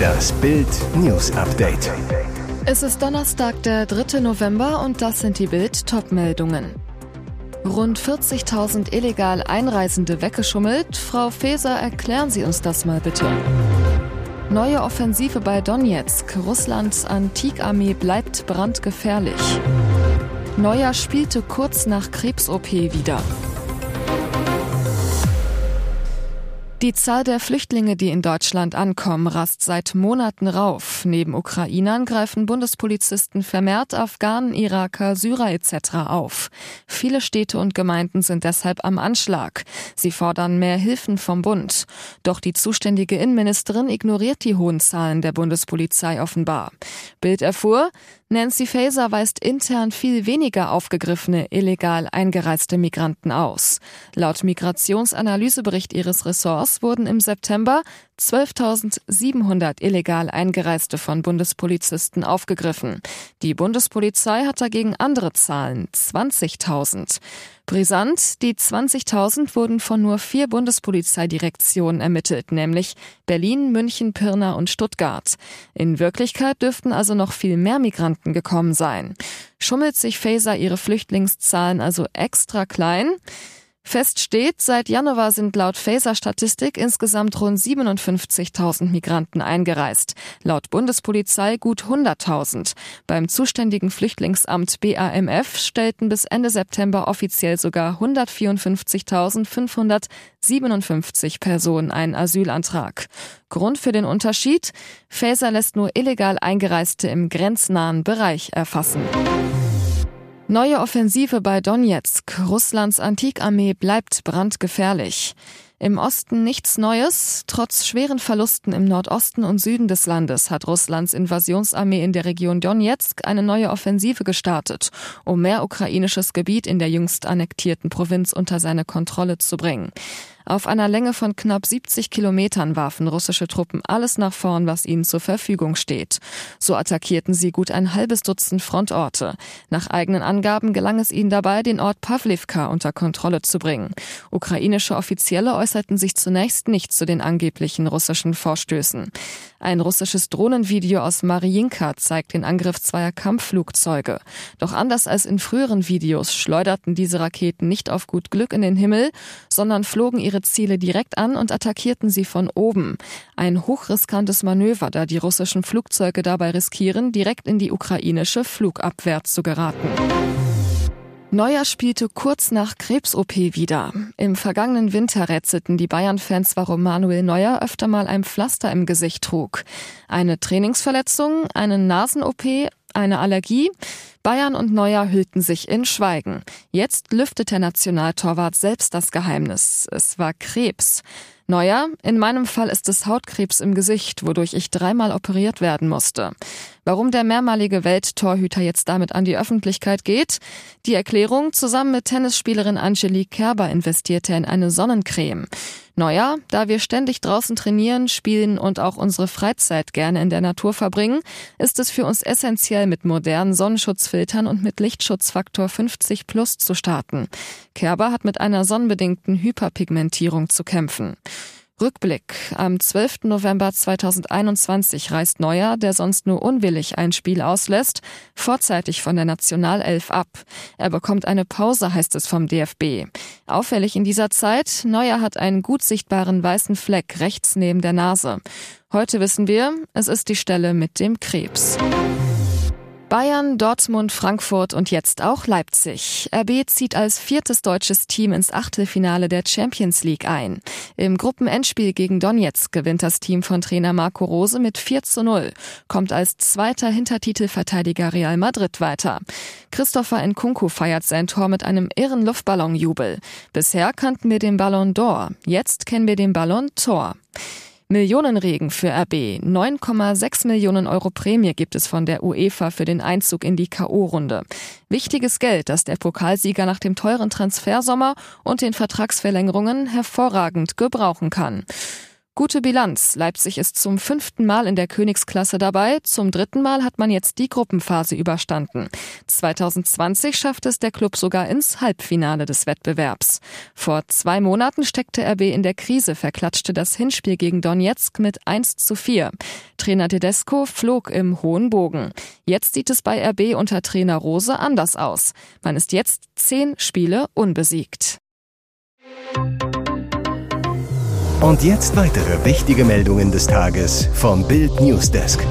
Das Bild News Update. Es ist Donnerstag, der 3. November und das sind die Bild Topmeldungen. Rund 40.000 illegal Einreisende weggeschummelt. Frau Faeser, erklären Sie uns das mal bitte. Neue Offensive bei Donetsk. Russlands Antikarmee bleibt brandgefährlich. Neuer spielte kurz nach Krebs-OP wieder. Die Zahl der Flüchtlinge, die in Deutschland ankommen, rast seit Monaten rauf. Neben Ukrainern greifen Bundespolizisten vermehrt Afghanen, Iraker, Syrer etc. auf. Viele Städte und Gemeinden sind deshalb am Anschlag. Sie fordern mehr Hilfen vom Bund. Doch die zuständige Innenministerin ignoriert die hohen Zahlen der Bundespolizei offenbar. Bild erfuhr, Nancy Faeser weist intern viel weniger aufgegriffene illegal eingereiste Migranten aus. Laut Migrationsanalysebericht ihres Ressorts wurden im September 12.700 illegal Eingereiste von Bundespolizisten aufgegriffen. Die Bundespolizei hat dagegen andere Zahlen, 20.000. Brisant, die 20.000 wurden von nur vier Bundespolizeidirektionen ermittelt, nämlich Berlin, München, Pirna und Stuttgart. In Wirklichkeit dürften also noch viel mehr Migranten gekommen sein. Schummelt sich Faser ihre Flüchtlingszahlen also extra klein? Fest steht, seit Januar sind laut Faser-Statistik insgesamt rund 57.000 Migranten eingereist. Laut Bundespolizei gut 100.000. Beim zuständigen Flüchtlingsamt BAMF stellten bis Ende September offiziell sogar 154.557 Personen einen Asylantrag. Grund für den Unterschied? Faser lässt nur illegal Eingereiste im grenznahen Bereich erfassen. Neue Offensive bei Donetsk. Russlands Antikarmee bleibt brandgefährlich. Im Osten nichts Neues. Trotz schweren Verlusten im Nordosten und Süden des Landes hat Russlands Invasionsarmee in der Region Donetsk eine neue Offensive gestartet, um mehr ukrainisches Gebiet in der jüngst annektierten Provinz unter seine Kontrolle zu bringen. Auf einer Länge von knapp 70 Kilometern warfen russische Truppen alles nach vorn, was ihnen zur Verfügung steht. So attackierten sie gut ein halbes Dutzend Frontorte. Nach eigenen Angaben gelang es ihnen dabei, den Ort Pavlivka unter Kontrolle zu bringen. Ukrainische Offizielle äußerten sich zunächst nicht zu den angeblichen russischen Vorstößen. Ein russisches Drohnenvideo aus Mariinka zeigt den Angriff zweier Kampfflugzeuge. Doch anders als in früheren Videos schleuderten diese Raketen nicht auf gut Glück in den Himmel, sondern flogen ihre Ziele direkt an und attackierten sie von oben. Ein hochriskantes Manöver, da die russischen Flugzeuge dabei riskieren, direkt in die ukrainische Flugabwehr zu geraten. Neuer spielte kurz nach Krebs-OP wieder. Im vergangenen Winter rätselten die Bayern-Fans, warum Manuel Neuer öfter mal ein Pflaster im Gesicht trug. Eine Trainingsverletzung, eine Nasen-OP, eine Allergie? Bayern und Neuer hüllten sich in Schweigen. Jetzt lüftet der Nationaltorwart selbst das Geheimnis. Es war Krebs. Neuer, in meinem Fall ist es Hautkrebs im Gesicht, wodurch ich dreimal operiert werden musste. Warum der mehrmalige Welttorhüter jetzt damit an die Öffentlichkeit geht? Die Erklärung, zusammen mit Tennisspielerin Angelique Kerber investierte er in eine Sonnencreme. Neuer, da wir ständig draußen trainieren, spielen und auch unsere Freizeit gerne in der Natur verbringen, ist es für uns essentiell, mit modernen Sonnenschutzfiltern und mit Lichtschutzfaktor 50 plus zu starten. Kerber hat mit einer sonnenbedingten Hyperpigmentierung zu kämpfen. Rückblick. Am 12. November 2021 reist Neuer, der sonst nur unwillig ein Spiel auslässt, vorzeitig von der Nationalelf ab. Er bekommt eine Pause, heißt es vom DFB. Auffällig in dieser Zeit, Neuer hat einen gut sichtbaren weißen Fleck rechts neben der Nase. Heute wissen wir, es ist die Stelle mit dem Krebs. Bayern, Dortmund, Frankfurt und jetzt auch Leipzig. RB zieht als viertes deutsches Team ins Achtelfinale der Champions League ein. Im Gruppenendspiel gegen Donetsk gewinnt das Team von Trainer Marco Rose mit 4 zu 0, kommt als zweiter Hintertitelverteidiger Real Madrid weiter. Christopher Nkunku feiert sein Tor mit einem irren Luftballonjubel. Bisher kannten wir den Ballon d'Or, jetzt kennen wir den Ballon Tor. Millionenregen für RB. 9,6 Millionen Euro Prämie gibt es von der UEFA für den Einzug in die K.O.-Runde. Wichtiges Geld, das der Pokalsieger nach dem teuren Transfersommer und den Vertragsverlängerungen hervorragend gebrauchen kann. Gute Bilanz. Leipzig ist zum fünften Mal in der Königsklasse dabei. Zum dritten Mal hat man jetzt die Gruppenphase überstanden. 2020 schafft es der Club sogar ins Halbfinale des Wettbewerbs. Vor zwei Monaten steckte RB in der Krise, verklatschte das Hinspiel gegen Donetsk mit 1 zu 4. Trainer Tedesco flog im hohen Bogen. Jetzt sieht es bei RB unter Trainer Rose anders aus. Man ist jetzt zehn Spiele unbesiegt. Und jetzt weitere wichtige Meldungen des Tages vom Bild Newsdesk.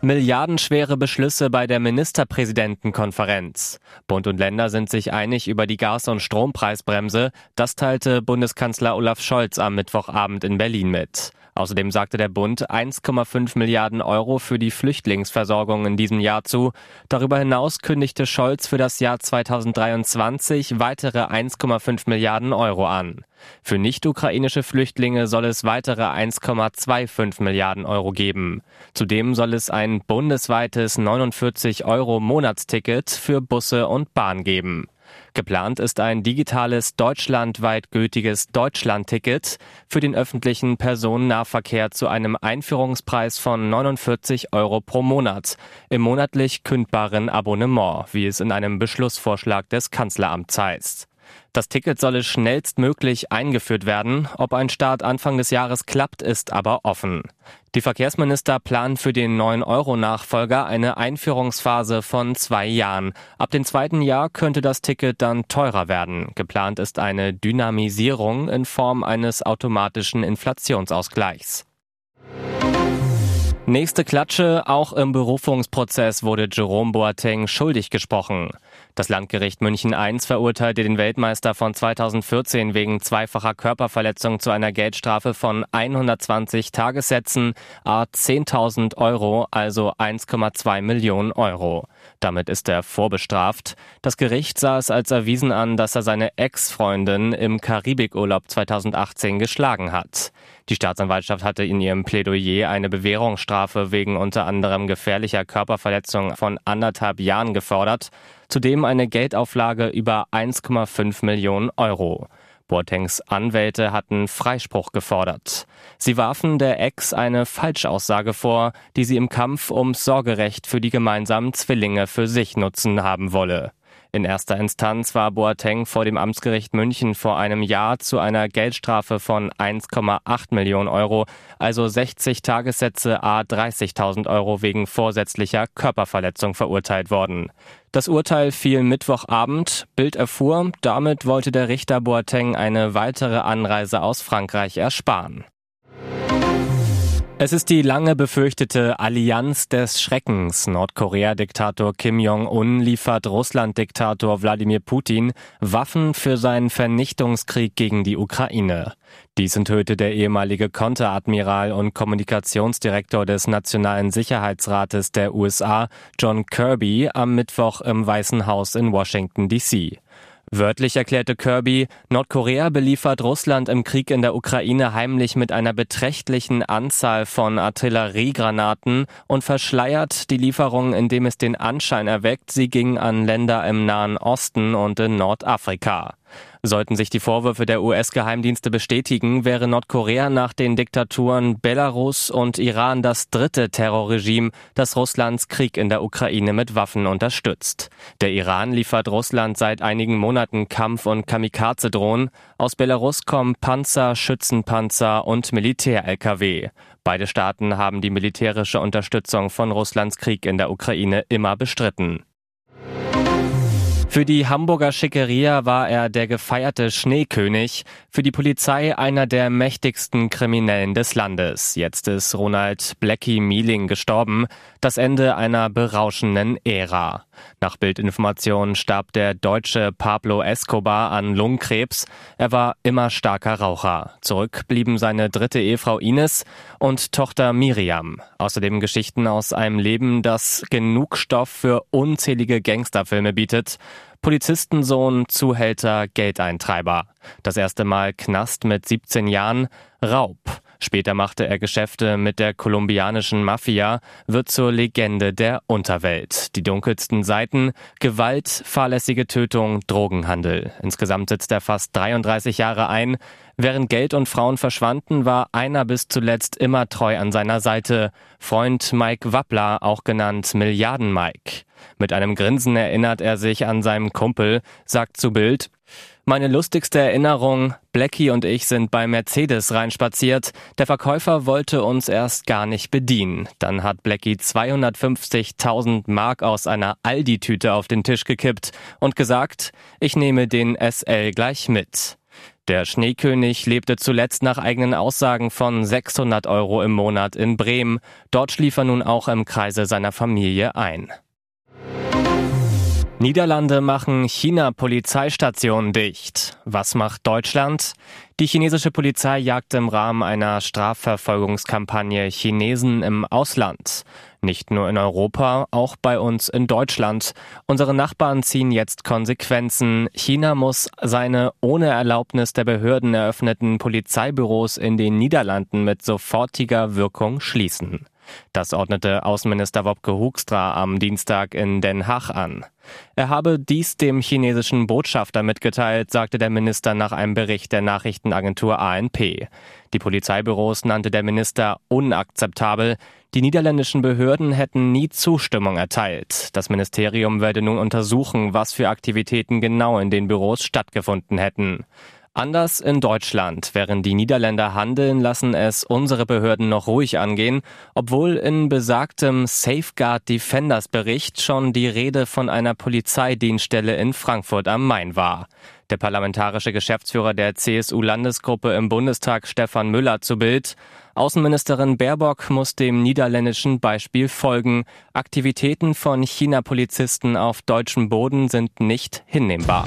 Milliardenschwere Beschlüsse bei der Ministerpräsidentenkonferenz. Bund und Länder sind sich einig über die Gas- und Strompreisbremse. Das teilte Bundeskanzler Olaf Scholz am Mittwochabend in Berlin mit. Außerdem sagte der Bund 1,5 Milliarden Euro für die Flüchtlingsversorgung in diesem Jahr zu. Darüber hinaus kündigte Scholz für das Jahr 2023 weitere 1,5 Milliarden Euro an. Für nicht-ukrainische Flüchtlinge soll es weitere 1,25 Milliarden Euro geben. Zudem soll es ein bundesweites 49 Euro Monatsticket für Busse und Bahn geben. Geplant ist ein digitales deutschlandweit gültiges Deutschlandticket für den öffentlichen Personennahverkehr zu einem Einführungspreis von 49 Euro pro Monat im monatlich kündbaren Abonnement, wie es in einem Beschlussvorschlag des Kanzleramts heißt. Das Ticket solle schnellstmöglich eingeführt werden. Ob ein Start Anfang des Jahres klappt, ist aber offen. Die Verkehrsminister planen für den 9-Euro-Nachfolger eine Einführungsphase von zwei Jahren. Ab dem zweiten Jahr könnte das Ticket dann teurer werden. Geplant ist eine Dynamisierung in Form eines automatischen Inflationsausgleichs. Nächste Klatsche, auch im Berufungsprozess wurde Jerome Boateng schuldig gesprochen. Das Landgericht München I verurteilte den Weltmeister von 2014 wegen zweifacher Körperverletzung zu einer Geldstrafe von 120 Tagessätzen, a 10.000 Euro, also 1,2 Millionen Euro. Damit ist er vorbestraft. Das Gericht sah es als erwiesen an, dass er seine Ex-Freundin im Karibikurlaub 2018 geschlagen hat. Die Staatsanwaltschaft hatte in ihrem Plädoyer eine Bewährungsstrafe wegen unter anderem gefährlicher Körperverletzung von anderthalb Jahren gefordert, zudem eine Geldauflage über 1,5 Millionen Euro. Boatengs Anwälte hatten Freispruch gefordert. Sie warfen der Ex eine Falschaussage vor, die sie im Kampf ums Sorgerecht für die gemeinsamen Zwillinge für sich nutzen haben wolle. In erster Instanz war Boateng vor dem Amtsgericht München vor einem Jahr zu einer Geldstrafe von 1,8 Millionen Euro, also 60 Tagessätze a 30.000 Euro wegen vorsätzlicher Körperverletzung verurteilt worden. Das Urteil fiel Mittwochabend. Bild erfuhr, damit wollte der Richter Boateng eine weitere Anreise aus Frankreich ersparen. Es ist die lange befürchtete Allianz des Schreckens. Nordkorea-Diktator Kim Jong-un liefert Russland-Diktator Wladimir Putin Waffen für seinen Vernichtungskrieg gegen die Ukraine. Dies enthüllte der ehemalige Konteradmiral und Kommunikationsdirektor des Nationalen Sicherheitsrates der USA, John Kirby, am Mittwoch im Weißen Haus in Washington, D.C. Wörtlich erklärte Kirby, Nordkorea beliefert Russland im Krieg in der Ukraine heimlich mit einer beträchtlichen Anzahl von Artilleriegranaten und verschleiert die Lieferungen, indem es den Anschein erweckt, sie gingen an Länder im Nahen Osten und in Nordafrika. Sollten sich die Vorwürfe der US-Geheimdienste bestätigen, wäre Nordkorea nach den Diktaturen Belarus und Iran das dritte Terrorregime, das Russlands Krieg in der Ukraine mit Waffen unterstützt. Der Iran liefert Russland seit einigen Monaten Kampf- und Kamikaze-Drohnen. Aus Belarus kommen Panzer, Schützenpanzer und Militär-Lkw. Beide Staaten haben die militärische Unterstützung von Russlands Krieg in der Ukraine immer bestritten. Für die Hamburger Schickeria war er der gefeierte Schneekönig, für die Polizei einer der mächtigsten Kriminellen des Landes. Jetzt ist Ronald Blackie Mealing gestorben, das Ende einer berauschenden Ära. Nach Bildinformationen starb der deutsche Pablo Escobar an Lungenkrebs. Er war immer starker Raucher. Zurück blieben seine dritte Ehefrau Ines und Tochter Miriam. Außerdem Geschichten aus einem Leben, das genug Stoff für unzählige Gangsterfilme bietet. Polizistensohn, Zuhälter, Geldeintreiber. Das erste Mal Knast mit 17 Jahren, Raub. Später machte er Geschäfte mit der kolumbianischen Mafia, wird zur Legende der Unterwelt. Die dunkelsten Seiten, Gewalt, fahrlässige Tötung, Drogenhandel. Insgesamt sitzt er fast 33 Jahre ein. Während Geld und Frauen verschwanden, war einer bis zuletzt immer treu an seiner Seite. Freund Mike Wappler, auch genannt Milliarden Mike. Mit einem Grinsen erinnert er sich an seinen Kumpel, sagt zu Bild, meine lustigste Erinnerung, Blackie und ich sind bei Mercedes reinspaziert. Der Verkäufer wollte uns erst gar nicht bedienen. Dann hat Blackie 250.000 Mark aus einer Aldi-Tüte auf den Tisch gekippt und gesagt, ich nehme den SL gleich mit. Der Schneekönig lebte zuletzt nach eigenen Aussagen von 600 Euro im Monat in Bremen. Dort schlief er nun auch im Kreise seiner Familie ein. Niederlande machen China-Polizeistationen dicht. Was macht Deutschland? Die chinesische Polizei jagt im Rahmen einer Strafverfolgungskampagne Chinesen im Ausland. Nicht nur in Europa, auch bei uns in Deutschland. Unsere Nachbarn ziehen jetzt Konsequenzen. China muss seine ohne Erlaubnis der Behörden eröffneten Polizeibüros in den Niederlanden mit sofortiger Wirkung schließen. Das ordnete Außenminister Wopke Hoekstra am Dienstag in Den Haag an. Er habe dies dem chinesischen Botschafter mitgeteilt, sagte der Minister nach einem Bericht der Nachrichtenagentur ANP. Die Polizeibüros nannte der Minister unakzeptabel. Die niederländischen Behörden hätten nie Zustimmung erteilt. Das Ministerium werde nun untersuchen, was für Aktivitäten genau in den Büros stattgefunden hätten. Anders in Deutschland. Während die Niederländer handeln, lassen es unsere Behörden noch ruhig angehen, obwohl in besagtem Safeguard Defenders Bericht schon die Rede von einer Polizeidienststelle in Frankfurt am Main war. Der parlamentarische Geschäftsführer der CSU-Landesgruppe im Bundestag Stefan Müller zu Bild. Außenministerin Baerbock muss dem niederländischen Beispiel folgen. Aktivitäten von China-Polizisten auf deutschem Boden sind nicht hinnehmbar.